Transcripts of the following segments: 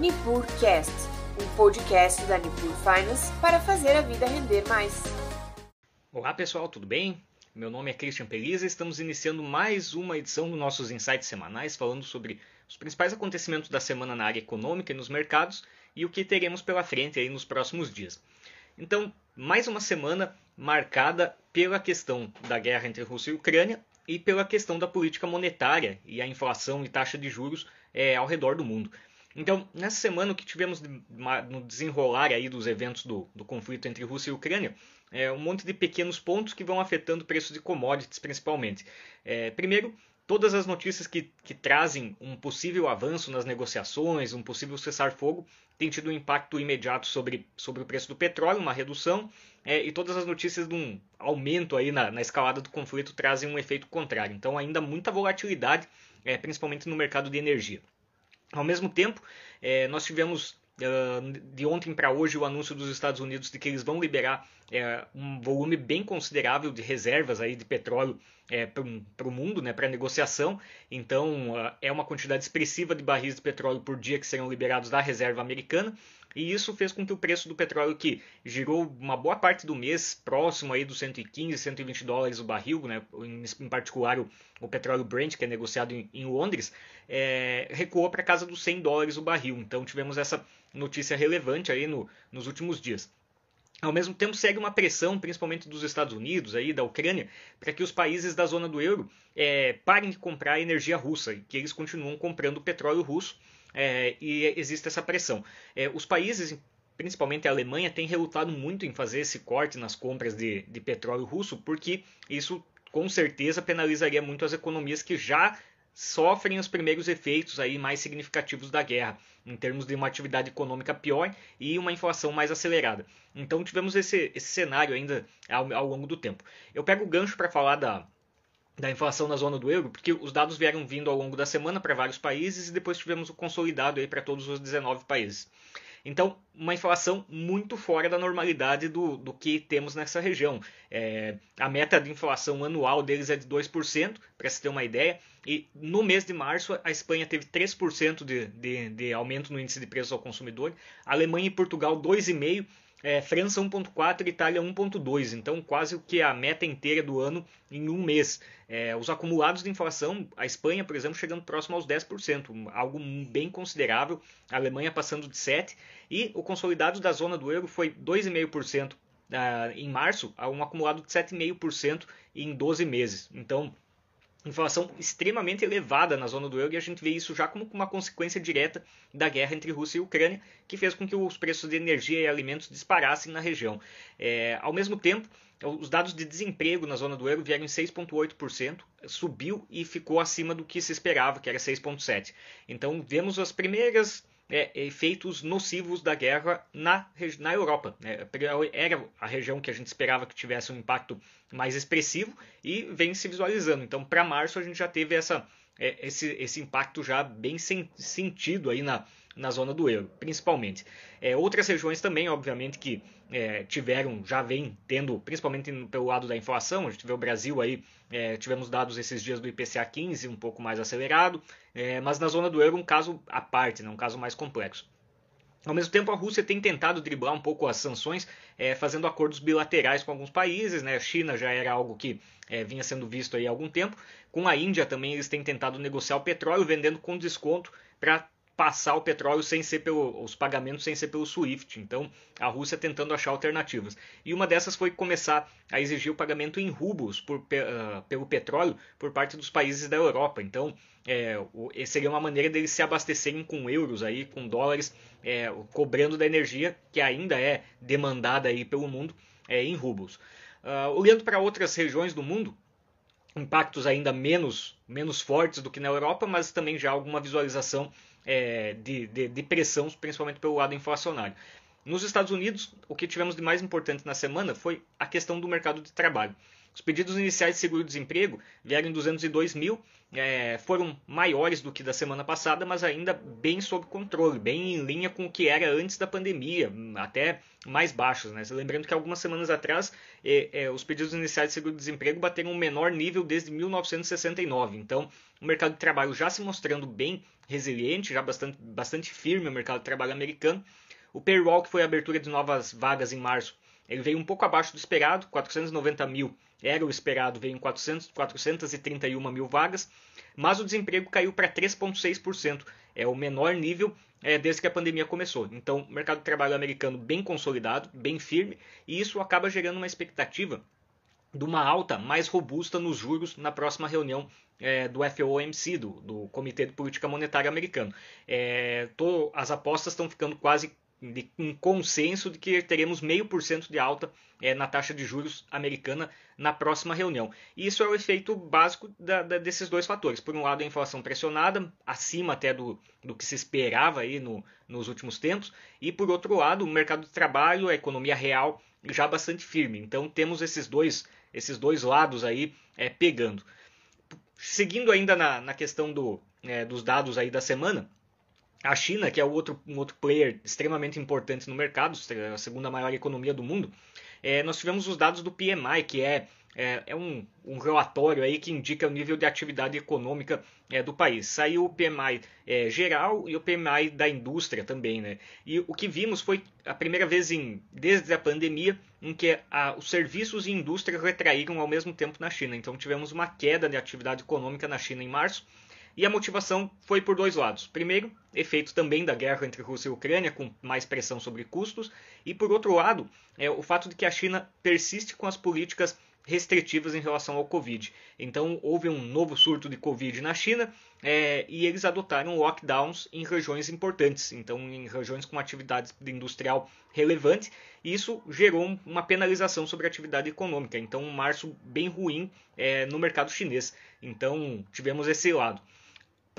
NipurCast, um podcast da Nipur Finance para fazer a vida render mais. Olá pessoal, tudo bem? Meu nome é Christian Peliza e estamos iniciando mais uma edição dos nossos insights semanais falando sobre os principais acontecimentos da semana na área econômica e nos mercados e o que teremos pela frente aí nos próximos dias. Então, mais uma semana marcada pela questão da guerra entre Rússia e Ucrânia e pela questão da política monetária e a inflação e taxa de juros é, ao redor do mundo. Então, nessa semana, o que tivemos no desenrolar aí dos eventos do, do conflito entre Rússia e Ucrânia é um monte de pequenos pontos que vão afetando o preço de commodities, principalmente. É, primeiro, todas as notícias que, que trazem um possível avanço nas negociações, um possível cessar-fogo, têm tido um impacto imediato sobre, sobre o preço do petróleo, uma redução, é, e todas as notícias de um aumento aí na, na escalada do conflito trazem um efeito contrário. Então, ainda muita volatilidade, é, principalmente no mercado de energia. Ao mesmo tempo, é, nós tivemos de ontem para hoje o anúncio dos Estados Unidos de que eles vão liberar é, um volume bem considerável de reservas aí de petróleo é, para o mundo, né, para negociação. Então uh, é uma quantidade expressiva de barris de petróleo por dia que serão liberados da reserva americana. E isso fez com que o preço do petróleo, que girou uma boa parte do mês próximo aí dos 115, 120 dólares o barril, né, em, em particular o, o, petróleo Brent, que é negociado em, em Londres, é, recuou para casa dos 100 dólares o barril. Então tivemos essa notícia relevante aí no, nos últimos dias. Ao mesmo tempo, segue uma pressão, principalmente dos Estados Unidos, aí, da Ucrânia, para que os países da zona do euro é, parem de comprar energia russa, que eles continuam comprando petróleo russo, é, e existe essa pressão. É, os países, principalmente a Alemanha, têm relutado muito em fazer esse corte nas compras de, de petróleo russo, porque isso com certeza penalizaria muito as economias que já sofrem os primeiros efeitos aí mais significativos da guerra, em termos de uma atividade econômica pior e uma inflação mais acelerada. Então tivemos esse, esse cenário ainda ao, ao longo do tempo. Eu pego o gancho para falar da, da inflação na zona do euro, porque os dados vieram vindo ao longo da semana para vários países e depois tivemos o consolidado aí para todos os 19 países. Então, uma inflação muito fora da normalidade do, do que temos nessa região. É, a meta de inflação anual deles é de 2%, para se ter uma ideia, e no mês de março a Espanha teve 3% de, de, de aumento no índice de preços ao consumidor, a Alemanha e Portugal 2,5%, é, França 1.4 e Itália 1.2, então quase o que a meta inteira do ano em um mês. É, os acumulados de inflação, a Espanha, por exemplo, chegando próximo aos 10%, algo bem considerável, a Alemanha passando de 7%, e o consolidado da zona do euro foi 2,5% ah, em março, a um acumulado de 7,5% em 12 meses. Então, inflação extremamente elevada na zona do euro e a gente vê isso já como uma consequência direta da guerra entre Rússia e Ucrânia, que fez com que os preços de energia e alimentos disparassem na região. É, ao mesmo tempo, os dados de desemprego na zona do euro vieram em 6,8%, subiu e ficou acima do que se esperava, que era 6,7%. Então, vemos as primeiras é, efeitos nocivos da guerra na, na Europa. Né? Era a região que a gente esperava que tivesse um impacto mais expressivo e vem se visualizando. Então, para março, a gente já teve essa, é, esse, esse impacto já bem sen, sentido aí na, na zona do euro, principalmente. É, outras regiões também, obviamente, que é, tiveram, já vem tendo, principalmente pelo lado da inflação, a gente vê o Brasil aí, é, tivemos dados esses dias do IPCA 15, um pouco mais acelerado, é, mas na zona do euro um caso à parte, né, um caso mais complexo. Ao mesmo tempo, a Rússia tem tentado driblar um pouco as sanções, é, fazendo acordos bilaterais com alguns países. Né? A China já era algo que é, vinha sendo visto há algum tempo. Com a Índia também eles têm tentado negociar o petróleo, vendendo com desconto para passar o petróleo sem ser pelo os pagamentos sem ser pelo SWIFT. Então, a Rússia tentando achar alternativas. E uma dessas foi começar a exigir o pagamento em rublos por, uh, pelo petróleo por parte dos países da Europa. Então, é, o, seria uma maneira deles se abastecerem com euros aí, com dólares, é, cobrando da energia que ainda é demandada aí pelo mundo é, em rublos. Uh, olhando para outras regiões do mundo, impactos ainda menos, menos fortes do que na Europa, mas também já alguma visualização é, de, de, de pressão, principalmente pelo lado inflacionário. Nos Estados Unidos, o que tivemos de mais importante na semana foi a questão do mercado de trabalho. Os pedidos iniciais de seguro-desemprego vieram em 202 mil, é, foram maiores do que da semana passada, mas ainda bem sob controle, bem em linha com o que era antes da pandemia, até mais baixos. Né? Lembrando que algumas semanas atrás é, é, os pedidos iniciais de seguro-desemprego bateram um menor nível desde 1969. Então, o mercado de trabalho já se mostrando bem resiliente, já bastante, bastante firme o mercado de trabalho americano. O payroll, que foi a abertura de novas vagas em março, ele veio um pouco abaixo do esperado, 490 mil era o esperado, veio em 400, 431 mil vagas, mas o desemprego caiu para 3,6%, é o menor nível é, desde que a pandemia começou. Então, o mercado de trabalho americano bem consolidado, bem firme, e isso acaba gerando uma expectativa de uma alta mais robusta nos juros na próxima reunião é, do FOMC, do, do, Comitê de Política Monetária Americano. É, as apostas estão ficando quase de um consenso de que teremos meio por cento de alta é, na taxa de juros americana na próxima reunião. E isso é o efeito básico da, da, desses dois fatores. Por um lado, a inflação pressionada, acima até do, do que se esperava aí no, nos últimos tempos, e por outro lado, o mercado de trabalho, a economia real já bastante firme. Então temos esses dois, esses dois lados aí é, pegando. Seguindo ainda na, na questão do, é, dos dados aí da semana, a China, que é outro, um outro player extremamente importante no mercado, a segunda maior economia do mundo, é, nós tivemos os dados do PMI, que é, é, é um, um, relatório aí que indica o nível de atividade econômica é, do país. Saiu o PMI é, geral e o PMI da indústria também. Né? E o que vimos foi a primeira vez em, desde a pandemia em que a, os serviços e indústria retraíram ao mesmo tempo na China. Então tivemos uma queda de atividade econômica na China em março e a motivação foi por dois lados. Primeiro, efeito também da guerra entre Rússia e Ucrânia, com mais pressão sobre custos, e por outro lado, é o fato de que a China persiste com as políticas restritivas em relação ao Covid. Então, houve um novo surto de Covid na China é, e eles adotaram lockdowns em regiões importantes, então em regiões com atividade industrial relevante, e isso gerou uma penalização sobre a atividade econômica. Então, um março bem ruim é, no mercado chinês. Então, tivemos esse lado.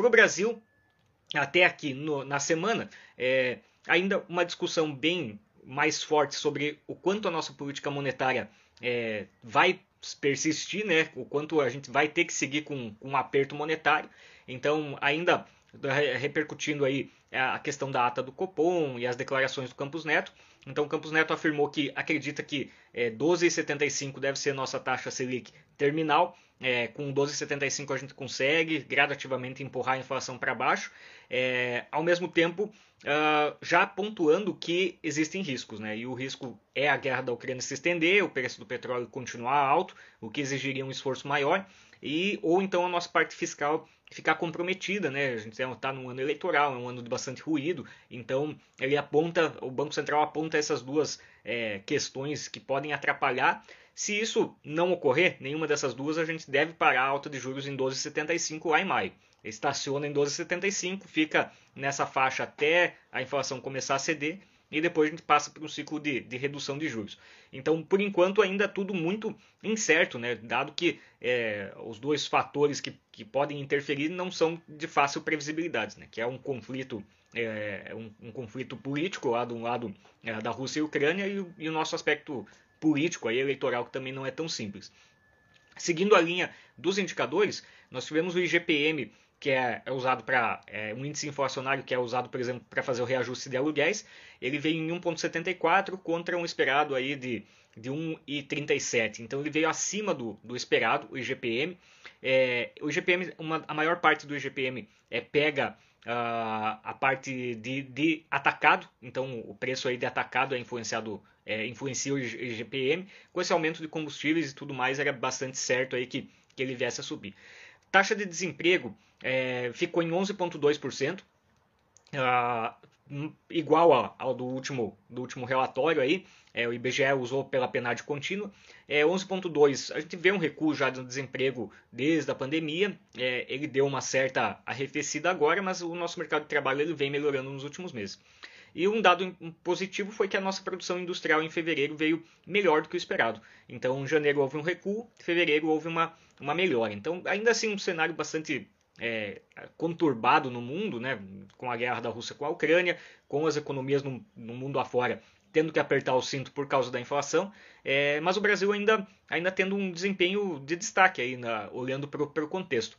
Para o Brasil, até aqui no, na semana, é, ainda uma discussão bem mais forte sobre o quanto a nossa política monetária é, vai persistir, né? o quanto a gente vai ter que seguir com, com um aperto monetário. Então, ainda repercutindo aí a questão da ata do Copom e as declarações do Campos Neto. Então, o Campos Neto afirmou que acredita que é, 12,75 deve ser nossa taxa Selic terminal. É, com 12,75 a gente consegue gradativamente empurrar a inflação para baixo, é, ao mesmo tempo uh, já pontuando que existem riscos. Né? E o risco é a guerra da Ucrânia se estender, o preço do petróleo continuar alto, o que exigiria um esforço maior, e ou então a nossa parte fiscal ficar comprometida, né? A gente está num ano eleitoral, é um ano de bastante ruído, então ele aponta, o Banco Central aponta essas duas é, questões que podem atrapalhar. Se isso não ocorrer, nenhuma dessas duas, a gente deve parar a alta de juros em 12,75 lá em maio. Estaciona em 12,75, fica nessa faixa até a inflação começar a ceder e depois a gente passa por um ciclo de, de redução de juros. Então, por enquanto, ainda tudo muito incerto, né? dado que é, os dois fatores que, que podem interferir não são de fácil previsibilidade, né? que é um conflito é, um, um, conflito político lá do lado é, da Rússia e Ucrânia e, e, o nosso aspecto político aí, eleitoral que também não é tão simples. Seguindo a linha dos indicadores, nós tivemos o IGPM que é, é usado para é, um índice inflacionário que é usado, por exemplo, para fazer o reajuste de aluguéis, ele veio em 1,74 contra um esperado aí de, de 1,37. Então ele veio acima do, do esperado, o IGPM. É, o IGPM, uma, a maior parte do IGPM é, pega uh, a parte de, de, atacado, então o preço aí de atacado é influenciado, é, influencia o IGPM. Com esse aumento de combustíveis e tudo mais, era bastante certo aí que, que ele viesse a subir. Taxa de desemprego é, ficou em 11,2%, uh, ah, igual ao, do, último, do último relatório aí, é, o IBGE usou pela PNAD contínua, é, 11,2%, a gente vê um recuo já do desemprego desde a pandemia, é, ele deu uma certa arrefecida agora, mas o nosso mercado de trabalho ele vem melhorando nos últimos meses. E um dado positivo foi que a nossa produção industrial em fevereiro veio melhor do que o esperado. Então, em janeiro houve um recuo, em fevereiro houve uma, uma melhora. Então, ainda assim, um cenário bastante é, conturbado no mundo, né, com a guerra da Rússia com a Ucrânia, com as economias no, no mundo afora tendo que apertar o cinto por causa da inflação, é, mas o Brasil ainda, ainda tendo um desempenho de destaque aí, na, olhando para o contexto.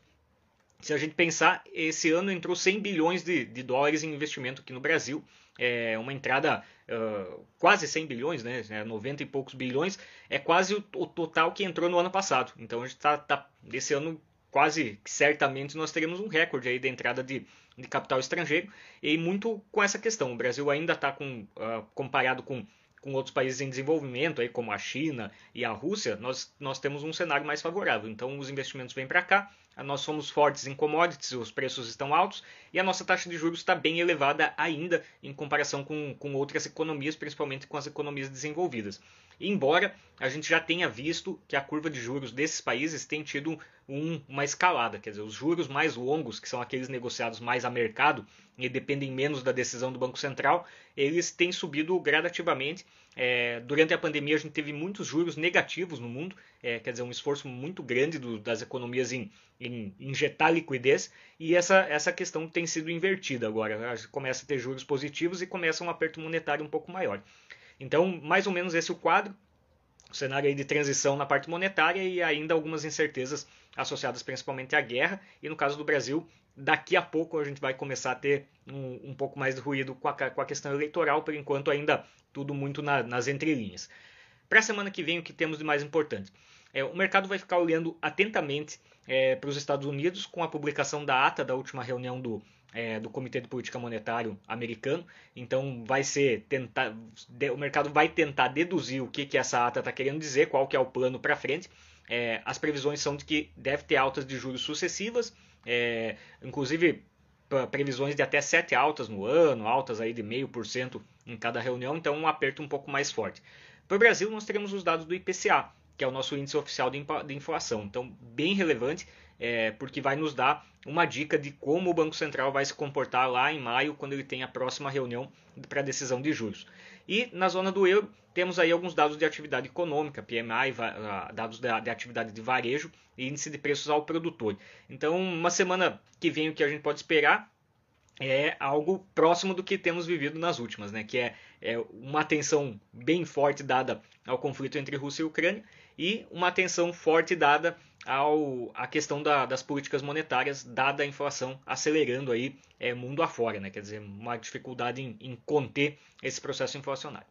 Se a gente pensar, esse ano entrou 100 bilhões de, de dólares em investimento aqui no Brasil, é uma entrada uh, quase 100 bilhões, né, 90 é e poucos bilhões, é quase o, o, total que entrou no ano passado. Então a gente está, tá, esse ano quase certamente nós teremos um recorde aí de entrada de, de capital estrangeiro e muito com essa questão. O Brasil ainda está com, uh, comparado com com outros países em desenvolvimento, aí, como a China e a Rússia, nós, nós temos um cenário mais favorável. Então, os investimentos vêm para cá, nós somos fortes em commodities, os preços estão altos e a nossa taxa de juros está bem elevada ainda em comparação com, com outras economias, principalmente com as economias desenvolvidas. Embora a gente já tenha visto que a curva de juros desses países tem tido um, uma escalada, quer dizer, os juros mais longos, que são aqueles negociados mais a mercado e dependem menos da decisão do Banco Central, eles têm subido gradativamente. É, durante a pandemia a gente teve muitos juros negativos no mundo, é, quer dizer, um esforço muito grande do, das economias em, em, injetar liquidez, e essa, essa questão tem sido invertida agora. Começa a ter juros positivos e começa um aperto monetário um pouco maior. Então, mais ou menos esse é o quadro, o cenário aí de transição na parte monetária e ainda algumas incertezas associadas principalmente à guerra. E no caso do Brasil, daqui a pouco a gente vai começar a ter um, um pouco mais de ruído com a, com a, questão eleitoral, por enquanto ainda tudo muito na, nas entrelinhas. Para a semana que vem, o que temos de mais importante? É, o mercado vai ficar olhando atentamente é, para os Estados Unidos com a publicação da ata da última reunião do é, do Comitê de Política Monetário americano. Então vai ser tentar, o mercado vai tentar deduzir o que, que essa ata está querendo dizer, qual que é o plano para frente. É, as previsões são de que deve ter altas de juros sucessivas, é, inclusive previsões de até 7 altas no ano, altas aí de 0,5% em cada reunião, então um aperto um pouco mais forte. Para o Brasil, nós teremos os dados do IPCA, que é o nosso índice oficial de inflação, então bem relevante, é, porque vai nos dar uma dica de como o Banco Central vai se comportar lá em maio, quando ele tem a próxima reunião para decisão de juros. E na zona do euro, temos aí alguns dados de atividade econômica, PMI, dados de atividade de varejo e índice de preços ao produtor. Então, uma semana que vem, o que a gente pode esperar é algo próximo do que temos vivido nas últimas, né? que é, é uma atenção bem forte dada ao conflito entre Rússia e Ucrânia e uma atenção forte dada ao, à questão da, das políticas monetárias, dada a inflação acelerando aí é, mundo afora, né? quer dizer, uma dificuldade em, em conter esse processo inflacionário.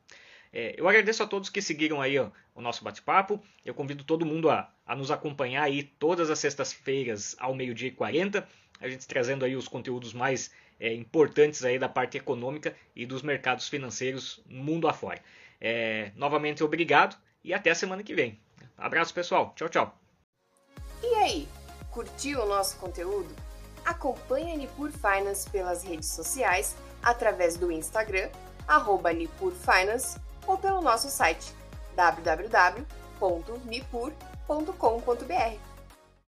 É, eu agradeço a todos que seguiram aí ó, o nosso bate-papo. Eu convido todo mundo a, a nos acompanhar aí todas as sextas-feiras ao meio-dia e 40, a gente trazendo aí os conteúdos mais é, importantes aí da parte econômica e dos mercados financeiros mundo afora. É, novamente, obrigado e até a semana que vem. Abraço, pessoal. Tchau, tchau. E aí, curtiu o nosso conteúdo? Acompanhe a Nipur Finance pelas redes sociais, através do Instagram, arroba Nipur Finance, ou pelo nosso site www.nipur.com.br.